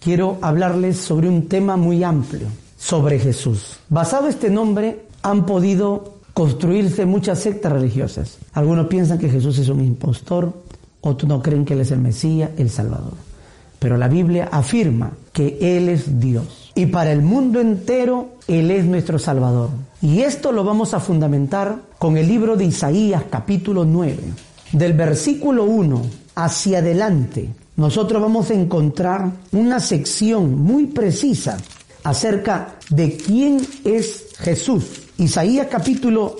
quiero hablarles sobre un tema muy amplio, sobre Jesús. Basado en este nombre han podido construirse muchas sectas religiosas. Algunos piensan que Jesús es un impostor, otros no creen que Él es el Mesías, el Salvador. Pero la Biblia afirma que Él es Dios. Y para el mundo entero, Él es nuestro Salvador. Y esto lo vamos a fundamentar con el libro de Isaías capítulo 9. Del versículo 1 hacia adelante nosotros vamos a encontrar una sección muy precisa acerca de quién es Jesús. Isaías capítulo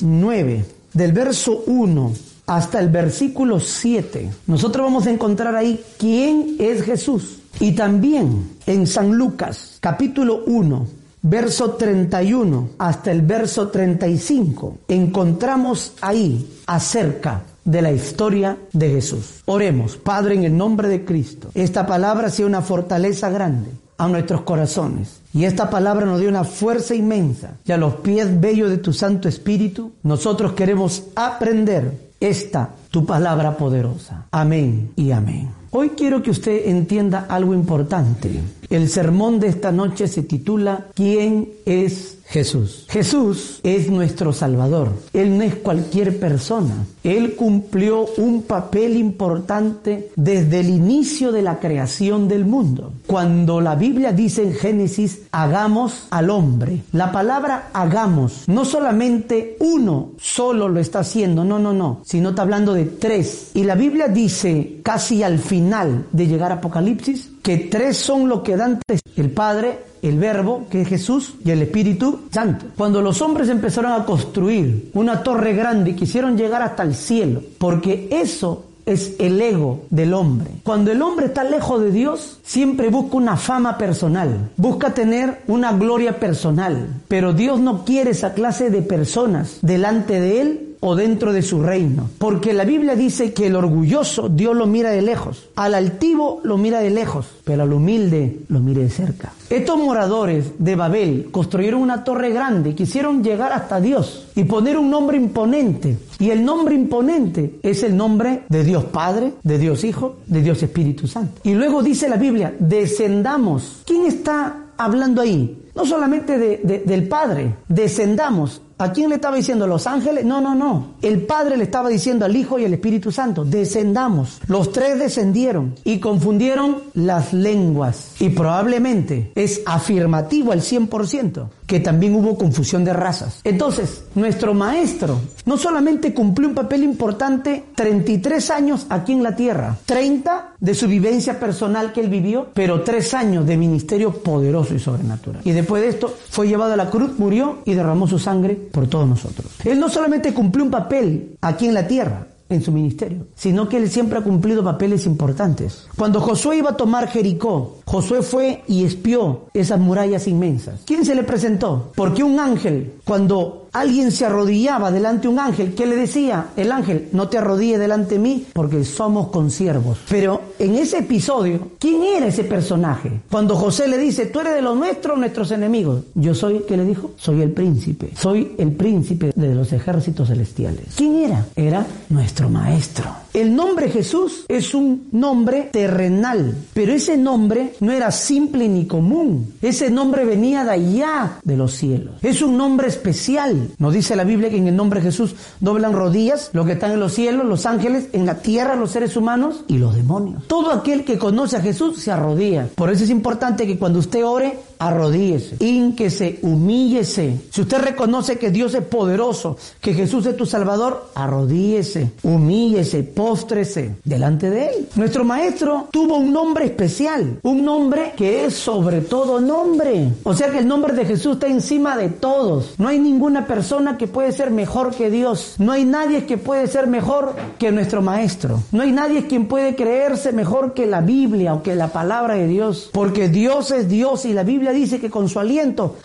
9, del verso 1 hasta el versículo 7. Nosotros vamos a encontrar ahí quién es Jesús. Y también en San Lucas capítulo 1, verso 31 hasta el verso 35, encontramos ahí acerca de la historia de Jesús. Oremos, Padre, en el nombre de Cristo. Esta palabra sea una fortaleza grande a nuestros corazones. Y esta palabra nos dio una fuerza inmensa. Y a los pies bellos de tu Santo Espíritu, nosotros queremos aprender esta, tu palabra poderosa. Amén y amén. Hoy quiero que usted entienda algo importante. El sermón de esta noche se titula ¿Quién es Jesús. Jesús es nuestro Salvador. Él no es cualquier persona. Él cumplió un papel importante desde el inicio de la creación del mundo. Cuando la Biblia dice en Génesis, hagamos al hombre. La palabra hagamos, no solamente uno solo lo está haciendo, no, no, no, sino está hablando de tres. Y la Biblia dice casi al final de llegar a Apocalipsis que tres son lo que dan el Padre, el Verbo, que es Jesús, y el Espíritu Santo. Cuando los hombres empezaron a construir una torre grande y quisieron llegar hasta el cielo, porque eso es el ego del hombre. Cuando el hombre está lejos de Dios, siempre busca una fama personal, busca tener una gloria personal, pero Dios no quiere esa clase de personas delante de Él o dentro de su reino. Porque la Biblia dice que el orgulloso Dios lo mira de lejos, al altivo lo mira de lejos, pero al humilde lo mira de cerca. Estos moradores de Babel construyeron una torre grande, quisieron llegar hasta Dios y poner un nombre imponente. Y el nombre imponente es el nombre de Dios Padre, de Dios Hijo, de Dios Espíritu Santo. Y luego dice la Biblia, descendamos. ¿Quién está hablando ahí? No solamente del Padre, descendamos ¿A quién le estaba diciendo? ¿Los ángeles? No, no, no. El Padre le estaba diciendo al Hijo y al Espíritu Santo, descendamos. Los tres descendieron y confundieron las lenguas. Y probablemente es afirmativo al 100% que también hubo confusión de razas. Entonces, nuestro maestro no solamente cumplió un papel importante 33 años aquí en la tierra, 30 de su vivencia personal que él vivió, pero 3 años de ministerio poderoso y sobrenatural. Y después de esto fue llevado a la cruz, murió y derramó su sangre por todos nosotros. Él no solamente cumplió un papel aquí en la tierra, en su ministerio, sino que él siempre ha cumplido papeles importantes. Cuando Josué iba a tomar Jericó, Josué fue y espió esas murallas inmensas. ¿Quién se le presentó? Porque un ángel, cuando alguien se arrodillaba delante de un ángel, ¿qué le decía? El ángel, no te arrodille delante de mí porque somos consiervos. Pero en ese episodio, ¿quién era ese personaje? Cuando José le dice, tú eres de los nuestros, nuestros enemigos. Yo soy, ¿qué le dijo? Soy el príncipe. Soy el príncipe de los ejércitos celestiales. ¿Quién era? Era nuestro maestro. El nombre Jesús es un nombre terrenal, pero ese nombre no era simple ni común. Ese nombre venía de allá de los cielos. Es un nombre especial nos dice la Biblia que en el nombre de Jesús doblan rodillas los que están en los cielos, los ángeles, en la tierra los seres humanos y los demonios. Todo aquel que conoce a Jesús se arrodilla. Por eso es importante que cuando usted ore, arrodíllese, ínquese, humíllese. Si usted reconoce que Dios es poderoso, que Jesús es tu Salvador, arrodíllese, humíllese, póstrese delante de Él. Nuestro Maestro tuvo un nombre especial, un nombre nombre que es sobre todo nombre. O sea que el nombre de Jesús está encima de todos. No hay ninguna persona que puede ser mejor que Dios. No hay nadie que puede ser mejor que nuestro Maestro. No hay nadie quien puede creerse mejor que la Biblia o que la palabra de Dios. Porque Dios es Dios y la Biblia dice que con su aliento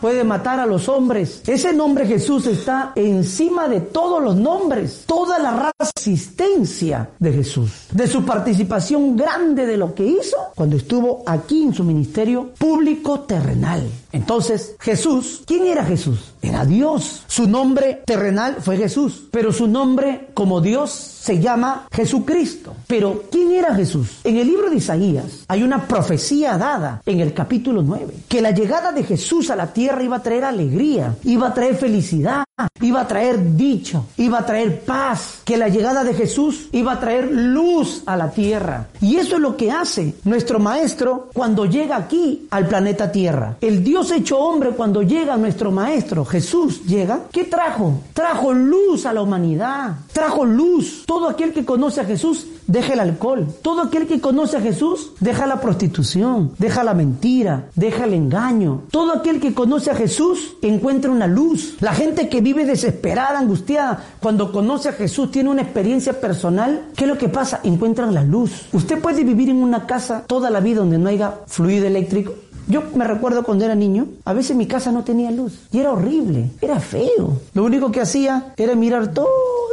puede matar a los hombres. Ese nombre Jesús está encima de todos los nombres. Toda la resistencia de Jesús. De su participación grande de lo que hizo cuando estuvo aquí en su ministerio público terrenal. Entonces, Jesús, ¿quién era Jesús? Era Dios. Su nombre terrenal fue Jesús, pero su nombre como Dios se llama Jesucristo. Pero ¿quién era Jesús? En el libro de Isaías hay una profecía dada en el capítulo 9, que la llegada de Jesús a la tierra iba a traer alegría, iba a traer felicidad, iba a traer dicho, iba a traer paz, que la llegada de Jesús iba a traer luz a la tierra. Y eso es lo que hace nuestro maestro cuando llega aquí al planeta Tierra. El Dios hecho hombre cuando llega nuestro maestro Jesús llega, ¿qué trajo? Trajo luz a la humanidad, trajo luz. Todo aquel que conoce a Jesús deja el alcohol. Todo aquel que conoce a Jesús deja la prostitución, deja la mentira, deja el engaño. Todo aquel que conoce a Jesús encuentra una luz. La gente que vive desesperada, angustiada, cuando conoce a Jesús, tiene una experiencia personal, ¿qué es lo que pasa? Encuentran la luz. Usted puede vivir en una casa toda la vida donde no haya fluido eléctrico yo me recuerdo cuando era niño, a veces mi casa no tenía luz y era horrible, era feo. Lo único que hacía era mirar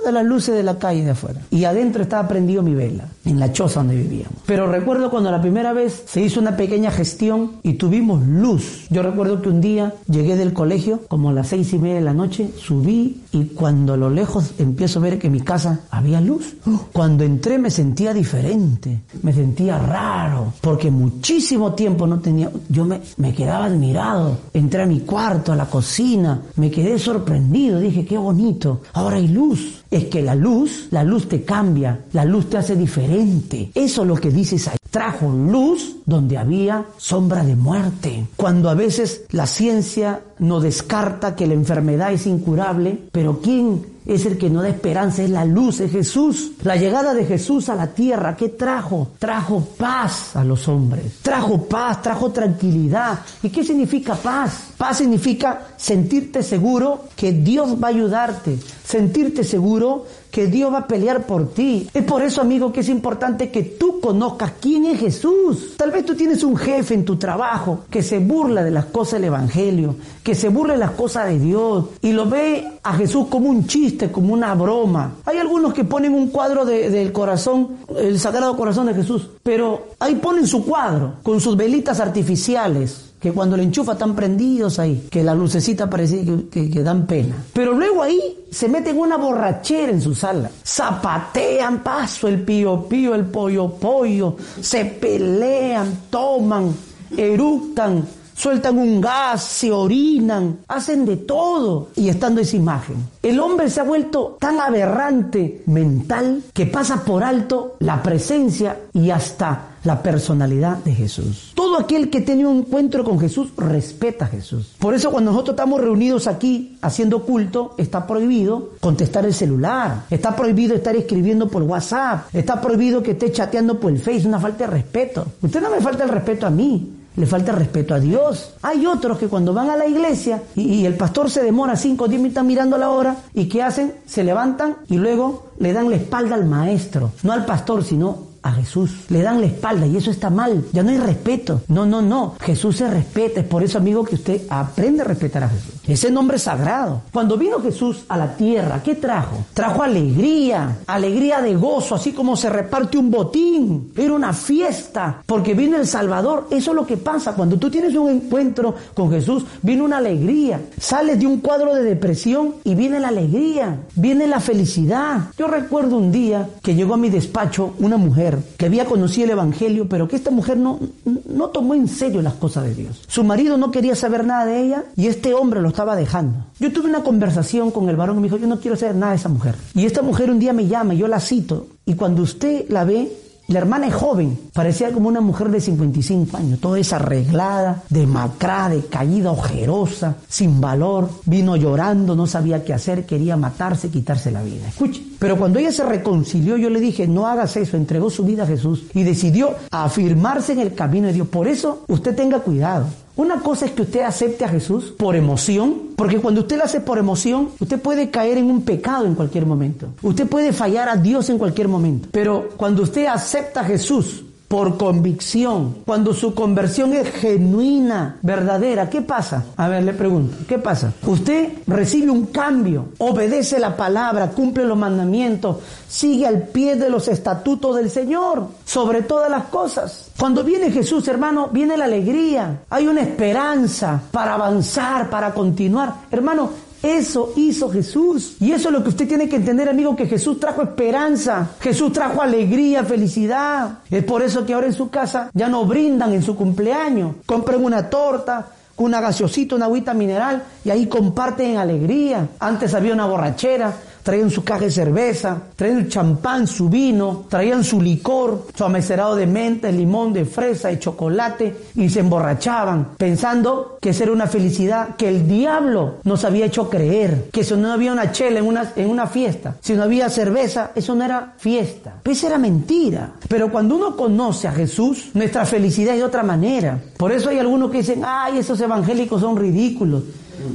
todas las luces de la calle de afuera y adentro estaba prendido mi vela, en la choza donde vivíamos. Pero recuerdo cuando la primera vez se hizo una pequeña gestión y tuvimos luz. Yo recuerdo que un día llegué del colegio como a las seis y media de la noche, subí y cuando a lo lejos empiezo a ver que en mi casa había luz. Cuando entré me sentía diferente, me sentía raro, porque muchísimo tiempo no tenía... Yo me, quedaba admirado. Entré a mi cuarto, a la cocina, me quedé sorprendido, dije, qué bonito, ahora hay luz. Es que la luz, la luz te cambia, la luz te hace diferente. Eso es lo que dices ahí. Trajo luz donde había sombra de muerte. Cuando a veces la ciencia no descarta que la enfermedad es incurable, pero ¿quién es el que no da esperanza, es la luz, es Jesús. La llegada de Jesús a la tierra, ¿qué trajo? Trajo paz a los hombres, trajo paz, trajo tranquilidad. ¿Y qué significa paz? Paz significa sentirte seguro que Dios va a ayudarte, sentirte seguro que Dios va a pelear por ti. Es por eso, amigo, que es importante que tú conozcas quién es Jesús. Tal vez tú tienes un jefe en tu trabajo que se burla de las cosas del Evangelio, que se burla de las cosas de Dios y lo ve a Jesús como un chiste, como una broma. Hay algunos que ponen un cuadro del corazón, el Sagrado Corazón de Jesús, pero ahí ponen su cuadro con sus velitas artificiales que cuando le enchufa están prendidos ahí, que la lucecita parece que, que, dan pena. Pero luego ahí se meten una borrachera en su sala, zapatean paso el pío pío, el pollo pollo, se pelean, toman, eructan, sueltan un gas, se orinan, hacen de todo y estando esa imagen. El hombre se ha vuelto tan aberrante mental que pasa por alto la presencia y hasta la personalidad de Jesús. Todo aquel que tiene un encuentro con Jesús respeta a Jesús. Por eso cuando nosotros estamos reunidos aquí haciendo culto, está prohibido contestar el celular, está prohibido estar escribiendo por WhatsApp, está prohibido que esté chateando por el Face, una falta de respeto. Usted no me falta el respeto a mí, le falta respeto a Dios. Hay otros que cuando van a la iglesia y, el pastor se demora 5 o 10 minutos mirando la hora y ¿qué hacen? Se levantan y luego le dan la espalda al maestro, no al pastor, sino a Jesús. Le dan la espalda y eso está mal. Ya no hay respeto. No, no, no. Jesús se respeta. Es por eso, amigo, que usted aprende a respetar a Jesús. Ese nombre sagrado. Cuando vino Jesús a la tierra, ¿qué trajo? Trajo alegría, alegría de gozo, así como se reparte un botín. Era una fiesta, porque vino el Salvador. Eso es lo que pasa. Cuando tú tienes un encuentro con Jesús, viene una alegría. Sales de un cuadro de depresión y viene la alegría, viene la felicidad. Yo recuerdo un día que llegó a mi despacho una mujer que había conocido el Evangelio, pero que esta mujer no, no tomó en serio las cosas de Dios. Su marido no quería saber nada de ella y este hombre lo estaba dejando. Yo tuve una conversación con el varón y me dijo, yo no quiero saber nada de esa mujer. Y esta mujer un día me llama, yo la cito, y cuando usted la ve, La hermana es joven, parecía como una mujer de 55 años, toda desarreglada, demacrada, decaída, ojerosa, sin valor. Vino llorando, no sabía qué hacer, quería matarse, quitarse la vida. Escuche, pero cuando ella se reconcilió, yo le dije, no hagas eso, entregó su vida a Jesús y decidió afirmarse en el camino de Dios. Por eso, usted tenga cuidado. Una cosa es que usted acepte a Jesús por emoción, porque cuando usted lo hace por emoción, usted puede caer en un pecado en cualquier momento. Usted puede fallar a Dios en cualquier momento. Pero cuando usted acepta a Jesús por convicción, cuando su conversión es genuina, verdadera, ¿qué pasa? A ver, le pregunto, ¿qué pasa? Usted recibe un cambio, obedece la palabra, cumple los mandamientos, sigue al pie de los estatutos del Señor, sobre todas las cosas. Cuando viene Jesús, hermano, viene la alegría, hay una esperanza para avanzar, para continuar. Hermano, eso hizo Jesús. Y eso es lo que usted tiene que entender, amigo, que Jesús trajo esperanza. Jesús trajo alegría, felicidad. Es por eso que ahora en su casa ya no brindan en su cumpleaños. Compren una torta, una gaseosita, una agüita mineral y ahí comparten alegría. Antes había una borrachera, traían su caja de cerveza, traían champán, su vino, traían su licor, su amecerado de menta, de limón, de fresa, de chocolate y se emborrachaban pensando que esa era una felicidad que el diablo nos había hecho creer, que si no había una chela en una, en una fiesta, si no había cerveza, eso no era fiesta. Pues era mentira. Pero cuando uno conoce a Jesús, nuestra felicidad es de otra manera. Por eso hay algunos que dicen, ay, esos evangélicos son ridículos.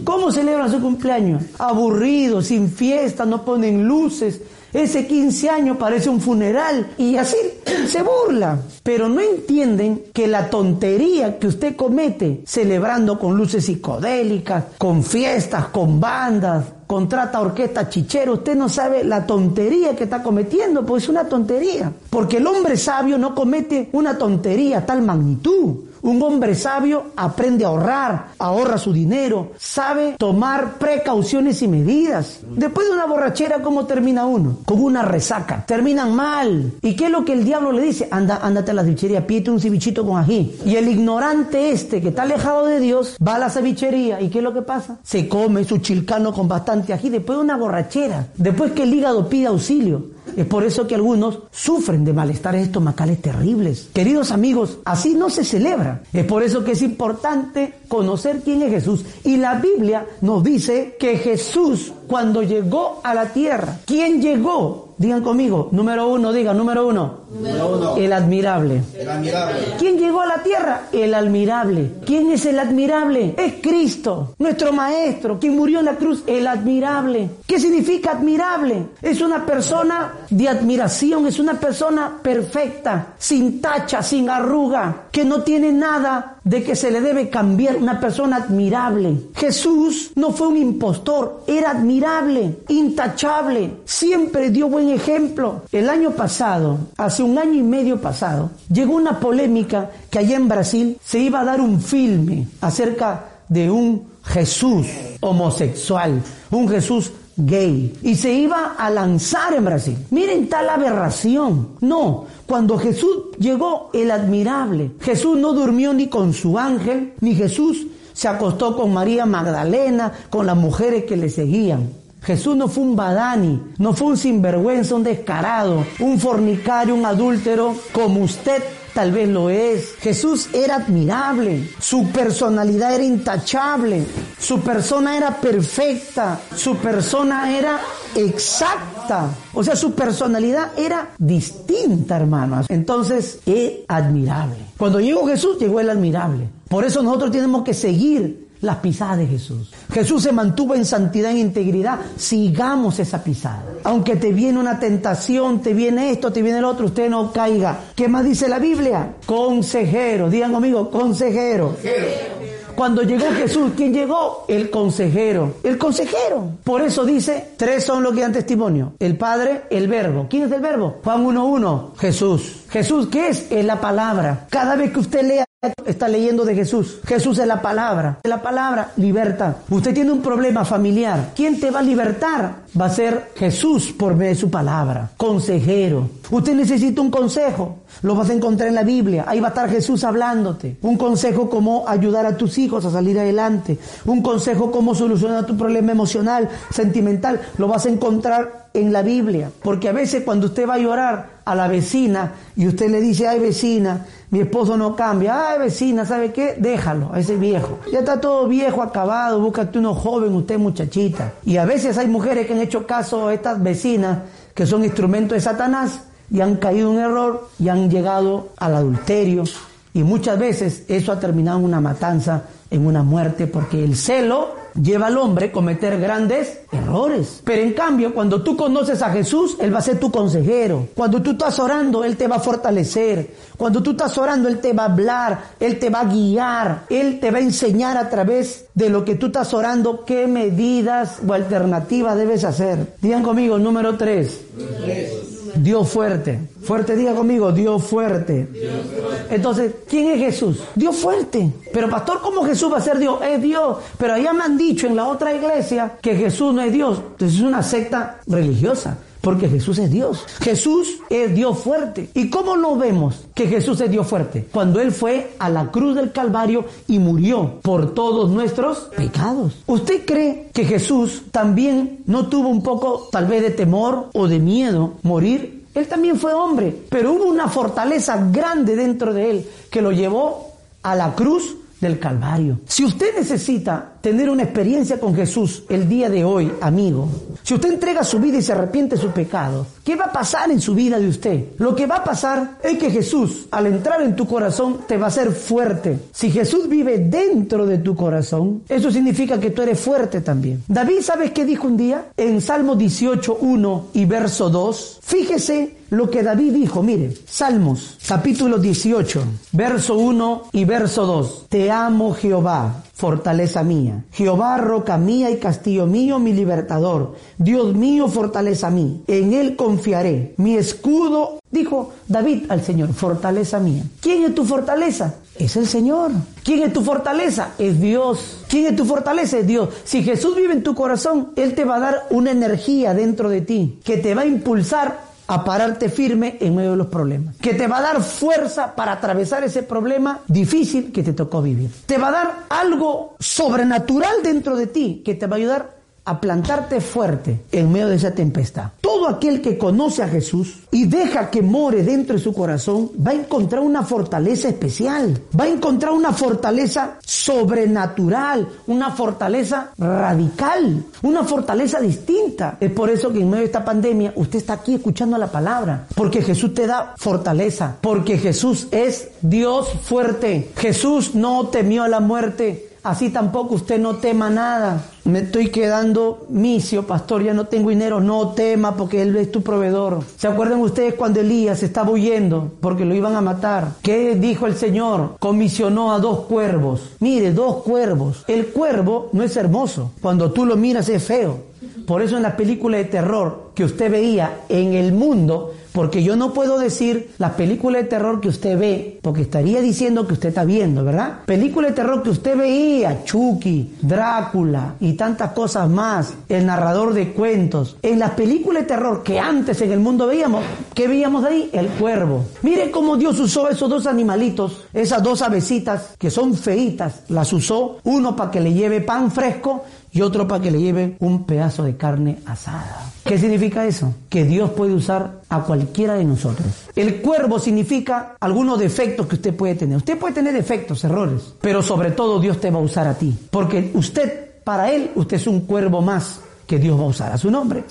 ¿Cómo celebran su cumpleaños? Aburrido, sin fiesta, no ponen luces. Ese 15 años parece un funeral y así se burla. Pero no entienden que la tontería que usted comete celebrando con luces psicodélicas, con fiestas, con bandas, contrata orquesta chichero, usted no sabe la tontería que está cometiendo, pues es una tontería. Porque el hombre sabio no comete una tontería a tal magnitud. Un hombre sabio aprende a ahorrar, ahorra su dinero, sabe tomar precauciones y medidas. Después de una borrachera, ¿cómo termina uno? Con una resaca. Terminan mal. ¿Y qué es lo que el diablo le dice? Anda, ándate a la cevichería, pídete un cevichito con ají. Y el ignorante este, que está alejado de Dios, va a la cevichería. ¿Y qué es lo que pasa? Se come su chilcano con bastante después de una borrachera. Después que el hígado pide auxilio. Es por eso que algunos sufren de malestares estomacales terribles. Queridos amigos, así no se celebra. Es por eso que es importante conocer quién es Jesús. Y la Biblia nos dice que Jesús cuando llegó a la tierra, ¿quién llegó? Digan conmigo, número uno, digan, número uno. Número uno. El admirable. El admirable. ¿Quién llegó a la tierra? El admirable. ¿Quién es el admirable? Es Cristo, nuestro Maestro, quien murió en la cruz, el admirable. ¿Qué significa admirable? Es una persona de admiración, es una persona perfecta, sin tacha, sin arruga, que no tiene nada de que se le debe cambiar, una persona admirable. Jesús no fue un impostor, era admirable, intachable, siempre dio buen ejemplo. El año pasado, hace un año y medio pasado, llegó una polémica que allá en Brasil se iba a dar un filme acerca de un Jesús homosexual, un Jesús gay, y se iba a lanzar en Brasil. Miren tal aberración. No, cuando Jesús llegó el admirable, Jesús no durmió ni con su ángel, ni Jesús se acostó con María Magdalena, con las mujeres que le seguían. Jesús no fue un badani, no fue un sinvergüenza, un descarado, un fornicario, un adúltero, como usted tal vez lo es. Jesús era admirable, su personalidad era intachable, su persona era perfecta, su persona era exacta. O sea, su personalidad era distinta, hermanos. Entonces, es admirable. Cuando llegó Jesús, llegó el admirable. Por eso nosotros tenemos que seguir las pisadas de Jesús. Jesús se mantuvo en santidad e integridad. Sigamos esa pisada. Aunque te viene una tentación, te viene esto, te viene el otro, usted no caiga. ¿Qué más dice la Biblia? Consejero. Digan conmigo, consejero. Cuando llegó Jesús, ¿quién llegó? El consejero. El consejero. Por eso dice, tres son los que dan testimonio. El Padre, el Verbo. ¿Quién es el Verbo? Juan 1.1. Jesús. Jesús, ¿qué es? Es la palabra. Cada vez que usted lea está leyendo de Jesús. Jesús es la palabra. La palabra liberta. Usted tiene un problema familiar. ¿Quién te va a libertar? Va a ser Jesús por medio de su palabra. Consejero. Usted necesita un consejo. Lo vas a encontrar en la Biblia. Ahí va a estar Jesús hablándote. Un consejo cómo ayudar a tus hijos a salir adelante. Un consejo cómo solucionar tu problema emocional, sentimental. Lo vas a encontrar en la Biblia. Porque a veces cuando usted va a llorar a la vecina y usted le dice, ay vecina, mi esposo no cambia. Ay, vecina, ¿sabe qué? Déjalo, a ese viejo. Ya está todo viejo, acabado, búscate uno joven, usted muchachita. Y a veces hay mujeres que han hecho caso a estas vecinas que son instrumentos de Satanás y han caído en error y han llegado al adulterio. Y muchas veces eso ha terminado en una matanza, en una muerte, porque el celo lleva al hombre a cometer grandes errores. Pero en cambio, cuando tú conoces a Jesús, Él va a ser tu consejero. Cuando tú estás orando, Él te va a fortalecer. Cuando tú estás orando, Él te va a hablar, Él te va a guiar, Él te va a enseñar a través de lo que tú estás orando qué medidas o alternativas debes hacer. Digan conmigo, número tres. Dios fuerte. Fuerte, diga conmigo, Dios fuerte. Entonces, ¿quién es Jesús? Dios fuerte. Pero pastor, ¿cómo Jesús va a ser Dios? Es Dios. Pero allá me han dicho en la otra iglesia que Jesús no es Dios. Entonces es una secta religiosa. Porque Jesús es Dios. Jesús es Dios fuerte. ¿Y cómo lo vemos que Jesús es Dios fuerte? Cuando Él fue a la cruz del Calvario y murió por todos nuestros pecados. ¿Usted cree que Jesús también no tuvo un poco tal vez de temor o de miedo morir? Él también fue hombre, pero hubo una fortaleza grande dentro de Él que lo llevó a la cruz del Calvario. Si usted necesita tener una experiencia con Jesús el día de hoy, amigo, si usted entrega su vida y se arrepiente de su pecado, ¿qué va a pasar en su vida de usted? Lo que va a pasar es que Jesús, al entrar en tu corazón, te va a hacer fuerte. Si Jesús vive dentro de tu corazón, eso significa que tú eres fuerte también. David, ¿sabes qué dijo un día? En Salmo 18, 1 y verso 2, fíjese lo que David dijo, mire, Salmos capítulo 18, verso 1 y verso 2. Te amo Jehová, fortaleza mía. Jehová, roca mía y castillo mío, mi libertador. Dios mío, fortaleza mía. En él confiaré. Mi escudo, dijo David al Señor, fortaleza mía. ¿Quién es tu fortaleza? Es el Señor. ¿Quién es tu fortaleza? Es Dios. ¿Quién es tu fortaleza? Es Dios. Si Jesús vive en tu corazón, Él te va a dar una energía dentro de ti que te va a impulsar a pararte firme en medio de los problemas. Que te va a dar fuerza para atravesar ese problema difícil que te tocó vivir. Te va a dar algo sobrenatural dentro de ti que te va a ayudar a plantarte fuerte en medio de esa tempestad. Todo aquel que conoce a Jesús y deja que more dentro de su corazón va a encontrar una fortaleza especial, va a encontrar una fortaleza sobrenatural, una fortaleza radical, una fortaleza distinta. Es por eso que en medio de esta pandemia usted está aquí escuchando la palabra, porque Jesús te da fortaleza, porque Jesús es Dios fuerte. Jesús no temió a la muerte, así tampoco usted no tema nada. Me estoy quedando misio, pastor, ya no tengo dinero. No tema porque Él es tu proveedor. ¿Se acuerdan ustedes cuando Elías estaba huyendo porque lo iban a matar? ¿Qué dijo el Señor? Comisionó a dos cuervos. Mire, dos cuervos. El cuervo no es hermoso. Cuando tú lo miras es feo. Por eso en la película de terror que usted veía en el mundo, porque yo no puedo decir la película de terror que usted ve, porque estaría diciendo que usted está viendo, ¿verdad? Película de terror que usted veía, Chucky, Drácula y tantas cosas más, el narrador de cuentos. En las películas de terror que antes en el mundo veíamos, ¿qué veíamos ahí? El cuervo. Mire cómo Dios usó esos dos animalitos, esas dos avecitas que son feitas, las usó, uno para que le lleve pan fresco y otro para que le lleve un pedazo de carne asada. ¿Qué significa eso? Que Dios puede usar a cualquiera de nosotros. El cuervo significa algunos defectos que usted puede tener. Usted puede tener defectos, errores, pero sobre todo Dios te va a usar a ti. Porque usted, para Él, usted es un cuervo más que Dios va a usar a su nombre.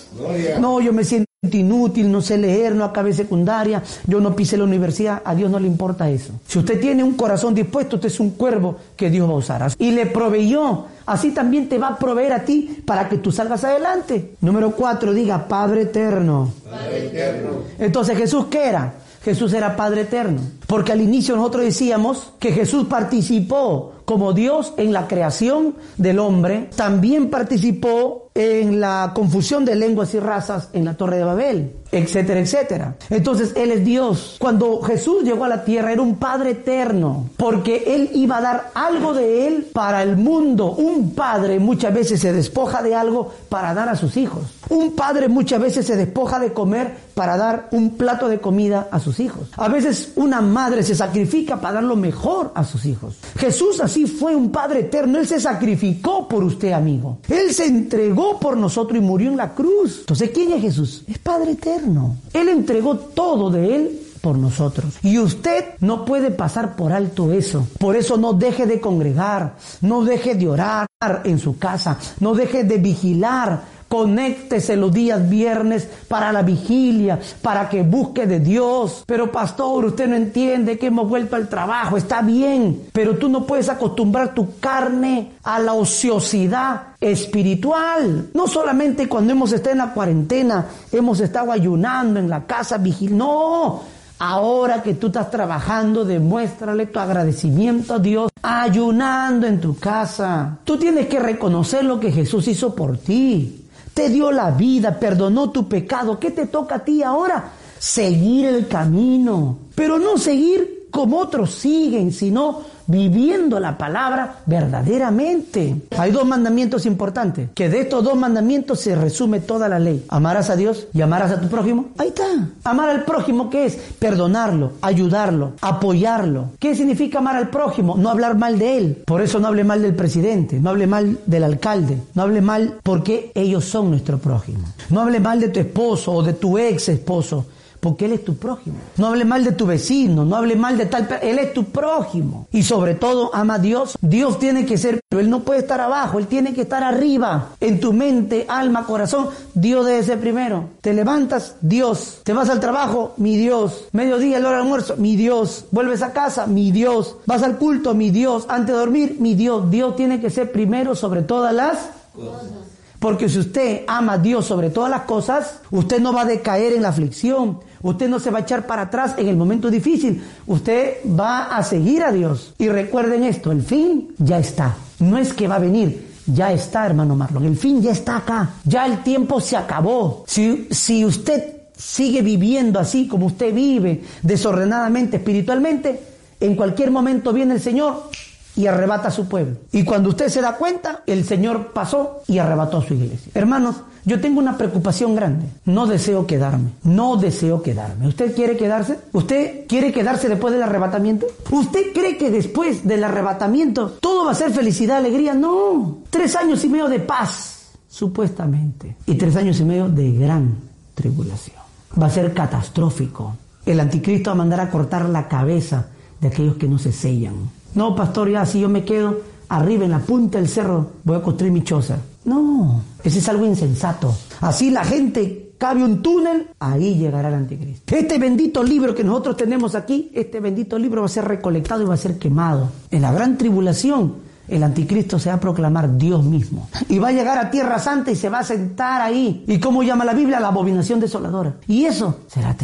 No, yo me siento inútil, no sé leer, no acabé secundaria, yo no pise la universidad, a Dios no le importa eso. Si usted tiene un corazón dispuesto, usted es un cuervo que Dios va a usar. Y le proveyó, así también te va a proveer a ti para que tú salgas adelante. Número cuatro, diga, Padre eterno. Padre eterno. Entonces, ¿Jesús qué era? Jesús era Padre eterno. Porque al inicio nosotros decíamos que Jesús participó como Dios en la creación del hombre, también participó en la confusión de lenguas y razas en la Torre de Babel, etcétera, etcétera. Entonces Él es Dios. Cuando Jesús llegó a la tierra era un Padre eterno, porque Él iba a dar algo de Él para el mundo. Un padre muchas veces se despoja de algo para dar a sus hijos. Un padre muchas veces se despoja de comer para dar un plato de comida a sus hijos. A veces una madre se sacrifica para dar lo mejor a sus hijos. Jesús así fue un Padre eterno. Él se sacrificó por usted, amigo. Él se entregó por nosotros y murió en la cruz. Entonces, ¿quién es Jesús? Es Padre eterno. Él entregó todo de Él por nosotros. Y usted no puede pasar por alto eso. Por eso no deje de congregar, no deje de orar en su casa, no deje de vigilar Conéctese los días viernes para la vigilia, para que busque de Dios. Pero pastor, usted no entiende que hemos vuelto al trabajo, está bien, pero tú no puedes acostumbrar tu carne a la ociosidad espiritual. No solamente cuando hemos estado en la cuarentena, hemos estado ayunando en la casa, vigil. No, Ahora que tú estás trabajando, demuéstrale tu agradecimiento a Dios ayunando en tu casa. Tú tienes que reconocer lo que Jesús hizo por ti te dio la vida, perdonó tu pecado. ¿Qué te toca a ti ahora? Seguir el camino, pero no seguir como otros siguen, sino viviendo la palabra verdaderamente. Hay dos mandamientos importantes, que de estos dos mandamientos se resume toda la ley. Amarás a Dios y amarás a tu prójimo. Ahí está. Amar al prójimo, ¿qué es? Perdonarlo, ayudarlo, apoyarlo. ¿Qué significa amar al prójimo? No hablar mal de él. Por eso no hable mal del presidente, no hable mal del alcalde, no hable mal porque ellos son nuestro prójimo. No hable mal de tu esposo o de tu ex esposo porque Él es tu prójimo. No hable mal de tu vecino, no hable mal de tal, Él es tu prójimo. Y sobre todo, ama a Dios. Dios tiene que ser, pero Él no puede estar abajo, Él tiene que estar arriba. En tu mente, alma, corazón, Dios debe ser primero. Te levantas, Dios. Te vas al trabajo, mi Dios. Mediodía, el hora del almuerzo, mi Dios. Vuelves a casa, mi Dios. Vas al culto, mi Dios. Antes de dormir, mi Dios. Dios tiene que ser primero sobre todas las cosas. Porque si usted ama a Dios sobre todas las cosas, usted no va a decaer en la aflicción, usted no se va a echar para atrás en el momento difícil, usted va a seguir a Dios. Y recuerden esto, el fin ya está. No es que va a venir, ya está, hermano Marlon, el fin ya está acá, ya el tiempo se acabó. Si, si usted sigue viviendo así como usted vive, desordenadamente, espiritualmente, en cualquier momento viene el Señor y arrebata a su pueblo. Y cuando usted se da cuenta, el Señor pasó y arrebató a su iglesia. Hermanos, yo tengo una preocupación grande. No deseo quedarme. No deseo quedarme. ¿Usted quiere quedarse? ¿Usted quiere quedarse después del arrebatamiento? ¿Usted cree que después del arrebatamiento todo va a ser felicidad, alegría? No. Tres años y medio de paz, supuestamente. Y tres años y medio de gran tribulación. Va a ser catastrófico. El anticristo va a mandar a cortar la cabeza de aquellos que no se sellan. No, pastor, ya si yo me quedo arriba en la punta del cerro, voy a construir mi choza. No, ese es algo insensato. Así la gente cabe un túnel, ahí llegará el anticristo. Este bendito libro que nosotros tenemos aquí, este bendito libro va a ser recolectado y va a ser quemado. En la gran tribulación el anticristo se va a proclamar Dios mismo. Y va a llegar a Tierra Santa y se va a sentar ahí. ¿Y cómo llama la Biblia? La abominación desoladora. Y eso será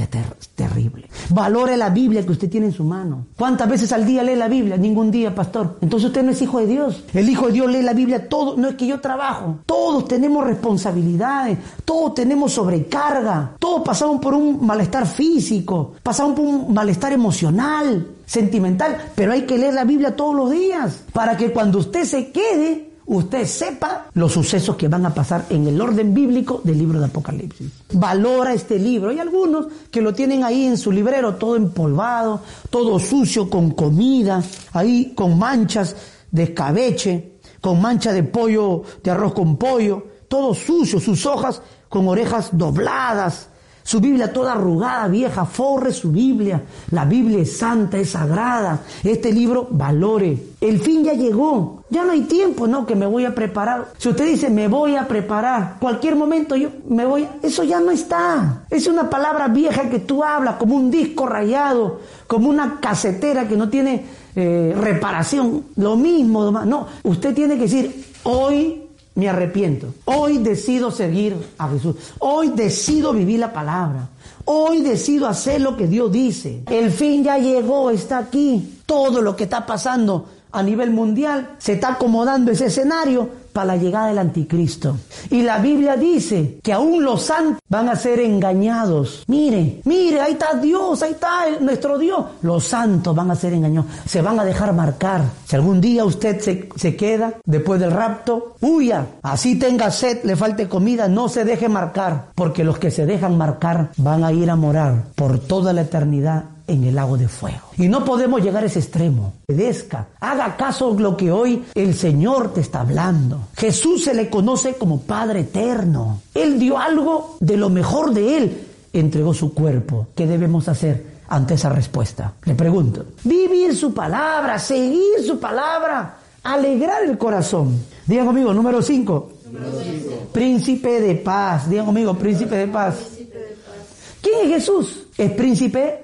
terrible. Valore la Biblia que usted tiene en su mano. ¿Cuántas veces al día lee la Biblia? Ningún día, pastor. Entonces usted no es hijo de Dios. El hijo de Dios lee la Biblia todo. No es que yo trabajo. Todos tenemos responsabilidades. Todos tenemos sobrecarga. Todos pasamos por un malestar físico. Pasamos por un malestar emocional sentimental, pero hay que leer la Biblia todos los días para que cuando usted se quede, usted sepa los sucesos que van a pasar en el orden bíblico del libro de Apocalipsis. Valora este libro. Hay algunos que lo tienen ahí en su librero, todo empolvado, todo sucio, con comida, ahí con manchas de escabeche, con mancha de pollo, de arroz con pollo, todo sucio, sus hojas con orejas dobladas, su Biblia toda arrugada, vieja, forre su Biblia. La Biblia es santa, es sagrada. Este libro valore. El fin ya llegó. Ya no hay tiempo, no, que me voy a preparar. Si usted dice, me voy a preparar, cualquier momento yo me voy, eso ya no está. Es una palabra vieja que tú hablas como un disco rayado, como una casetera que no tiene eh, reparación. Lo mismo, no. Usted tiene que decir, hoy me arrepiento. Hoy decido seguir a Jesús. Hoy decido vivir la palabra. Hoy decido hacer lo que Dios dice. El fin ya llegó, está aquí. Todo lo que está pasando a nivel mundial se está acomodando ese escenario para la llegada del anticristo. Y la Biblia dice que aún los santos van a ser engañados. Mire, mire, ahí está Dios, ahí está nuestro Dios. Los santos van a ser engañados, se van a dejar marcar. Si algún día usted se, se queda después del rapto, huya. Así tenga sed, le falte comida, no se deje marcar, porque los que se dejan marcar van a ir a morar por toda la eternidad en el lago de fuego. Y no podemos llegar a ese extremo. Obedezca, haga caso lo que hoy el Señor te está hablando. Jesús se le conoce como Padre eterno. Él dio algo de lo mejor de Él. Entregó su cuerpo. ¿Qué debemos hacer? ante esa respuesta. Le pregunto, vivir su palabra, seguir su palabra, alegrar el corazón. Digan conmigo, número 5. Príncipe de paz. Digan conmigo, príncipe de paz. ¿Quién es Jesús? Es príncipe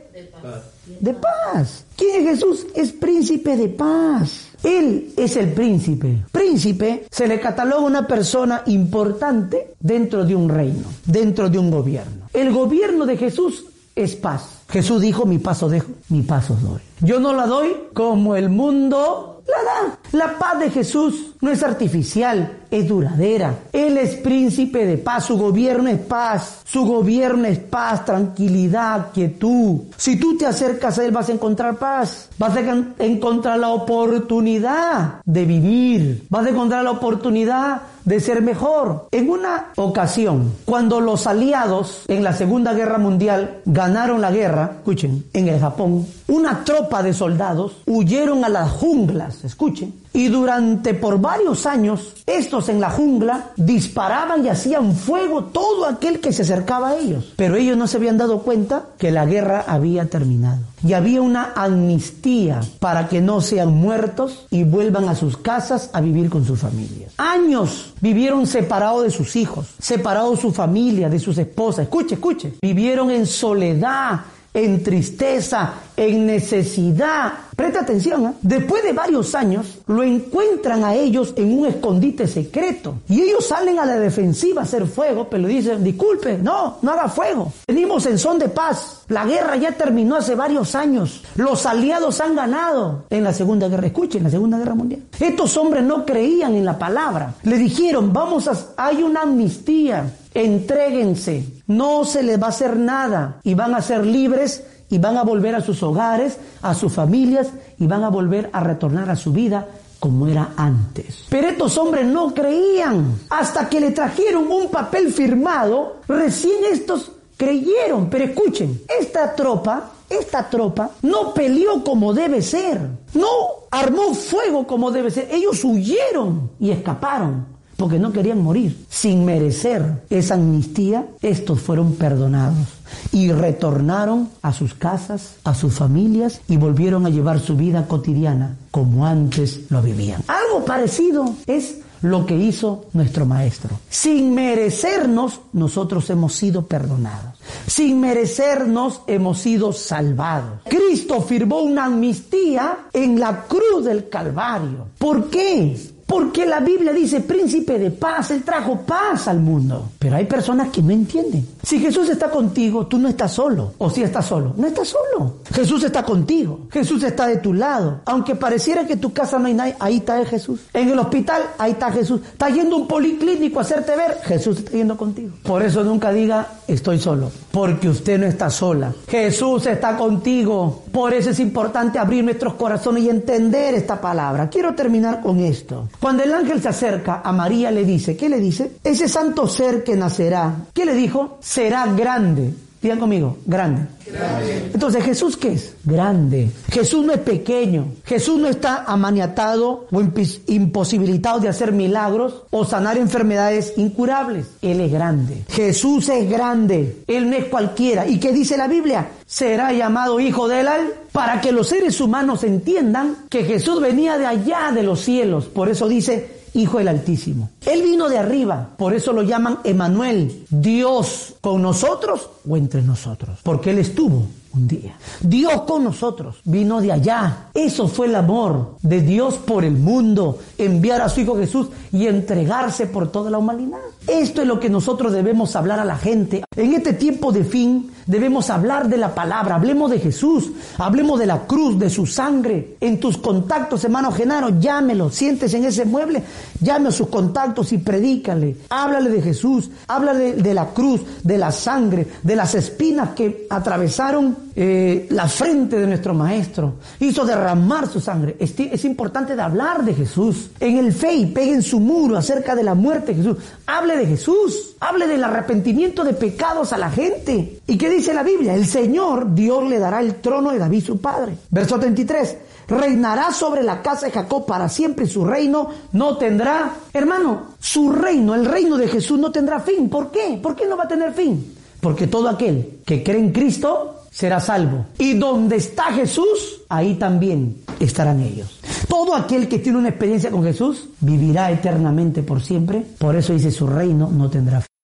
de paz. ¿Quién es Jesús? Es príncipe de paz. Él es el príncipe. Príncipe se le cataloga una persona importante dentro de un reino, dentro de un gobierno. El gobierno de Jesús es paz. Jesús dijo, mi paso dejo, mi paso doy. Yo no la doy como el mundo la da. La paz de Jesús no es artificial, es duradera. Él es príncipe de paz, su gobierno es paz, su gobierno es paz, tranquilidad, quietud. Si tú te acercas a Él vas a encontrar paz, vas a encontrar la oportunidad de vivir, vas a encontrar la oportunidad de ser mejor. En una ocasión, cuando los aliados en la Segunda Guerra Mundial ganaron la guerra, escuchen, en el Japón, una tropa de soldados huyeron a las junglas, escuchen, y durante por varios años, estos en la jungla disparaban y hacían fuego todo aquel que se acercaba a ellos. Pero ellos no se habían dado cuenta que la guerra había terminado. Y había una amnistía para que no sean muertos y vuelvan a sus casas a vivir con sus familias. Años vivieron separados de sus hijos, separados de su familia, de sus esposas. Escuche, escuche. Vivieron en soledad, en tristeza, en necesidad. Presta atención, ¿eh? después de varios años lo encuentran a ellos en un escondite secreto y ellos salen a la defensiva a hacer fuego, pero dicen, disculpe, no, no haga fuego, venimos en son de paz, la guerra ya terminó hace varios años, los aliados han ganado en la Segunda Guerra, escuchen, la Segunda Guerra Mundial. Estos hombres no creían en la palabra, le dijeron, vamos a, hay una amnistía, entréguense, no se les va a hacer nada y van a ser libres y van a volver a sus hogares, a sus familias y van a volver a retornar a su vida como era antes. Pero estos hombres no creían. Hasta que le trajeron un papel firmado, recién estos creyeron. Pero escuchen, esta tropa, esta tropa no peleó como debe ser. No armó fuego como debe ser. Ellos huyeron y escaparon porque no querían morir. Sin merecer esa amnistía, estos fueron perdonados y retornaron a sus casas, a sus familias y volvieron a llevar su vida cotidiana como antes lo vivían. Algo parecido es lo que hizo nuestro maestro. Sin merecernos, nosotros hemos sido perdonados. Sin merecernos, hemos sido salvados. Cristo firmó una amnistía en la cruz del Calvario. ¿Por qué? Porque la Biblia dice, príncipe de paz, Él trajo paz al mundo. Pero hay personas que no entienden. Si Jesús está contigo, tú no estás solo. O si estás solo, no estás solo. Jesús está contigo. Jesús está de tu lado. Aunque pareciera que en tu casa no hay nadie, ahí está Jesús. En el hospital, ahí está Jesús. Está yendo un policlínico a hacerte ver, Jesús está yendo contigo. Por eso nunca diga, estoy solo. Porque usted no está sola. Jesús está contigo. Por eso es importante abrir nuestros corazones y entender esta palabra. Quiero terminar con esto. Cuando el ángel se acerca a María le dice, ¿qué le dice? Ese santo ser que nacerá, ¿qué le dijo? Será grande. Digan conmigo, grande. grande. Entonces, ¿Jesús qué es? Grande. Jesús no es pequeño. Jesús no está amaniatado o imposibilitado de hacer milagros o sanar enfermedades incurables. Él es grande. Jesús es grande. Él no es cualquiera. ¿Y qué dice la Biblia? Será llamado Hijo del Al para que los seres humanos entiendan que Jesús venía de allá de los cielos. Por eso dice, Hijo del Altísimo. Él vino de arriba, por eso lo llaman Emanuel, Dios con nosotros o entre nosotros, porque Él estuvo un día. Dios con nosotros vino de allá. Eso fue el amor de Dios por el mundo, enviar a su Hijo Jesús y entregarse por toda la humanidad. Esto es lo que nosotros debemos hablar a la gente. En este tiempo de fin debemos hablar de la palabra, hablemos de Jesús, hablemos de la cruz, de su sangre. En tus contactos, hermano Genaro, llámelo, sientes en ese mueble, llame a sus contactos y predícale. Háblale de Jesús, háblale de la cruz, de la sangre, de las espinas que atravesaron eh, la frente de nuestro maestro, hizo derramar su sangre. Es, importante de hablar de Jesús. En el fe peguen su muro acerca de la muerte de Jesús. Hable de Jesús, hable del arrepentimiento de pecados a la gente. ¿Y qué dice la Biblia? El Señor, Dios le dará el trono de David su padre. Verso 33 reinará sobre la casa de Jacob para siempre y su reino no tendrá, hermano, su reino, el reino de Jesús no tendrá fin. ¿Por qué? ¿Por qué no va a tener fin? Porque todo aquel que cree en Cristo será salvo. Y donde está Jesús, ahí también estarán ellos. Todo aquel que tiene una experiencia con Jesús vivirá eternamente por siempre. Por eso dice su reino no tendrá fin.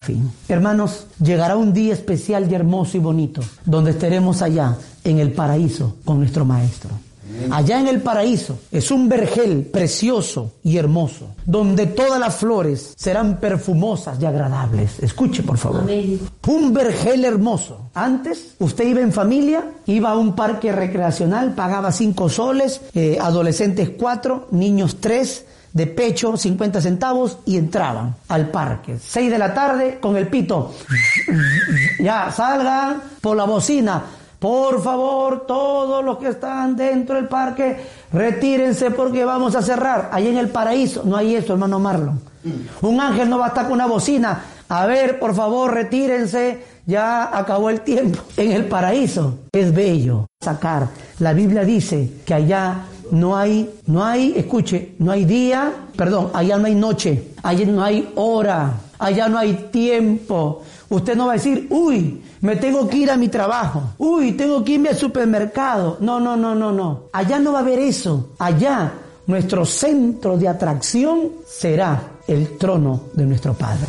Hermanos, llegará un día especial y hermoso y bonito, donde estaremos allá en el paraíso con nuestro Maestro. Allá en el paraíso es un vergel precioso y hermoso, donde todas las flores serán perfumosas y agradables. Escuche, por favor. Un vergel hermoso. Antes, usted iba en familia, iba a un parque recreacional, pagaba cinco soles, eh, adolescentes cuatro, niños tres, de pecho, 50 centavos, y entraban al parque. Seis de la tarde, con el pito. Ya, salgan por la bocina por favor, todos los que están dentro del parque, retírense porque vamos a cerrar. Ahí en el paraíso no hay eso, hermano Marlon. Un ángel no va a estar con una bocina. A ver, por favor, retírense. Ya acabó el tiempo. En el paraíso es bello sacar. La Biblia dice que allá no hay, no hay, escuche, no hay día, perdón, allá no hay noche, allá no hay hora, allá no hay tiempo. Usted no va a decir, uy, me tengo que ir a mi trabajo. Uy, tengo que irme al supermercado. No, no, no, no, no. Allá no va a haber eso. Allá nuestro centro de atracción será el trono de nuestro Padre.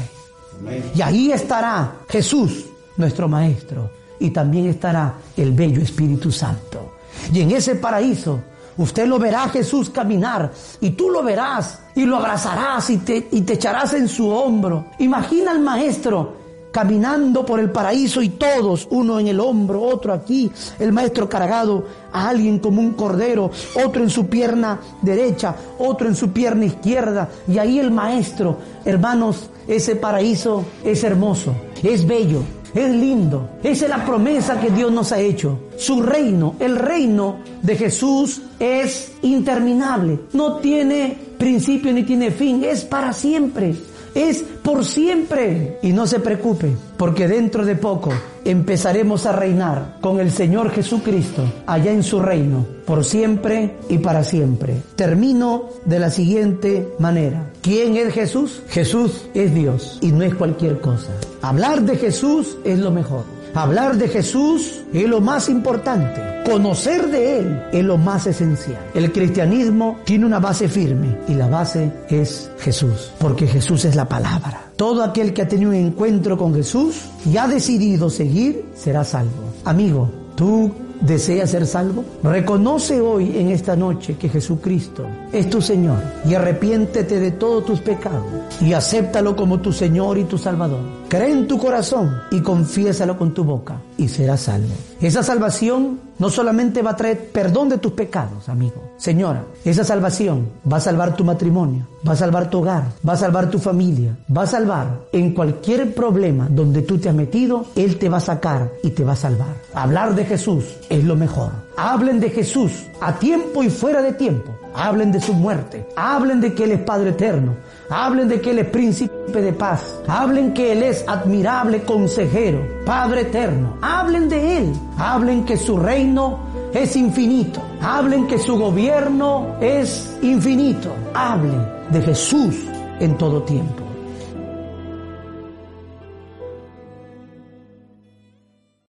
Y ahí estará Jesús, nuestro Maestro. Y también estará el bello Espíritu Santo. Y en ese paraíso usted lo verá Jesús caminar y tú lo verás y lo abrazarás y te, y te echarás en su hombro. Imagina al Maestro caminando por el paraíso y todos, uno en el hombro, otro aquí, el maestro cargado a alguien como un cordero, otro en su pierna derecha, otro en su pierna izquierda, y ahí el maestro, hermanos, ese paraíso es hermoso, es bello, es lindo. Esa es la promesa que Dios nos ha hecho. Su reino, el reino de Jesús es interminable. No tiene principio ni tiene fin. Es para siempre es por siempre. Y no se preocupe, porque dentro de poco empezaremos a reinar con el Señor Jesucristo allá en su reino, por siempre y para siempre. Termino de la siguiente manera. ¿Quién es Jesús? Jesús es Dios y no es cualquier cosa. Hablar de Jesús es lo mejor. Hablar de Jesús es lo más importante. Conocer de Él es lo más esencial. El cristianismo tiene una base firme y la base es Jesús, porque Jesús es la palabra. Todo aquel que ha tenido un encuentro con Jesús y ha decidido seguir será salvo. Amigo, tú ¿Deseas ser salvo? Reconoce hoy en esta noche que Jesucristo es tu Señor y arrepiéntete de todos tus pecados y acéptalo como tu Señor y tu Salvador. Cree en tu corazón y confiésalo con tu boca y serás salvo. Esa salvación no solamente va a traer perdón de tus pecados, amigo. Señora, esa salvación va a salvar tu matrimonio, va a salvar tu hogar, va a salvar tu familia, va a salvar en cualquier problema donde tú te has metido, Él te va a sacar y te va a salvar. Hablar de Jesús es lo mejor. Hablen de Jesús a tiempo y fuera de tiempo. Hablen de su muerte. Hablen de que Él es Padre eterno. Hablen de que Él es príncipe de paz. Hablen que Él es admirable consejero, Padre eterno. Hablen de Él. Hablen que su reino es infinito. Hablen que su gobierno es infinito. Hablen de Jesús en todo tiempo.